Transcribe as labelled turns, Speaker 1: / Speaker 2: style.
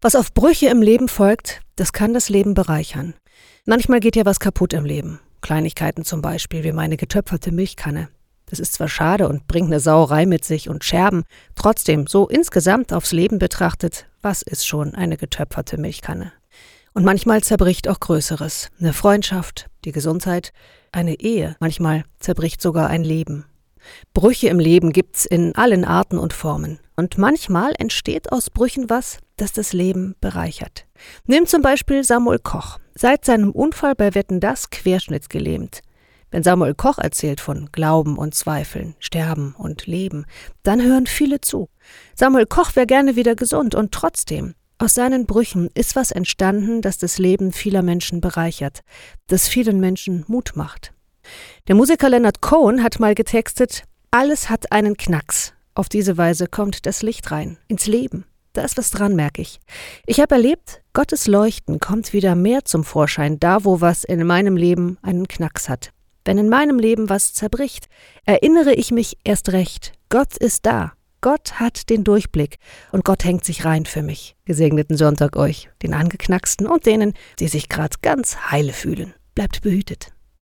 Speaker 1: Was auf Brüche im Leben folgt, das kann das Leben bereichern. Manchmal geht ja was kaputt im Leben. Kleinigkeiten zum Beispiel, wie meine getöpferte Milchkanne. Das ist zwar schade und bringt eine Sauerei mit sich und Scherben, trotzdem, so insgesamt aufs Leben betrachtet, was ist schon eine getöpferte Milchkanne? Und manchmal zerbricht auch Größeres. Eine Freundschaft, die Gesundheit, eine Ehe, manchmal zerbricht sogar ein Leben. Brüche im Leben gibt's in allen Arten und Formen. Und manchmal entsteht aus Brüchen was, das das Leben bereichert. Nimm zum Beispiel Samuel Koch. Seit seinem Unfall bei Wetten das querschnittsgelähmt. Wenn Samuel Koch erzählt von Glauben und Zweifeln, Sterben und Leben, dann hören viele zu. Samuel Koch wäre gerne wieder gesund und trotzdem, aus seinen Brüchen ist was entstanden, das das Leben vieler Menschen bereichert, das vielen Menschen Mut macht. Der Musiker Leonard Cohen hat mal getextet, alles hat einen Knacks. Auf diese Weise kommt das Licht rein, ins Leben. Da ist was dran, merke ich. Ich habe erlebt, Gottes Leuchten kommt wieder mehr zum Vorschein, da wo was in meinem Leben einen Knacks hat. Wenn in meinem Leben was zerbricht, erinnere ich mich erst recht, Gott ist da. Gott hat den Durchblick und Gott hängt sich rein für mich. Gesegneten Sonntag euch, den Angeknacksten und denen, die sich gerade ganz heile fühlen. Bleibt behütet.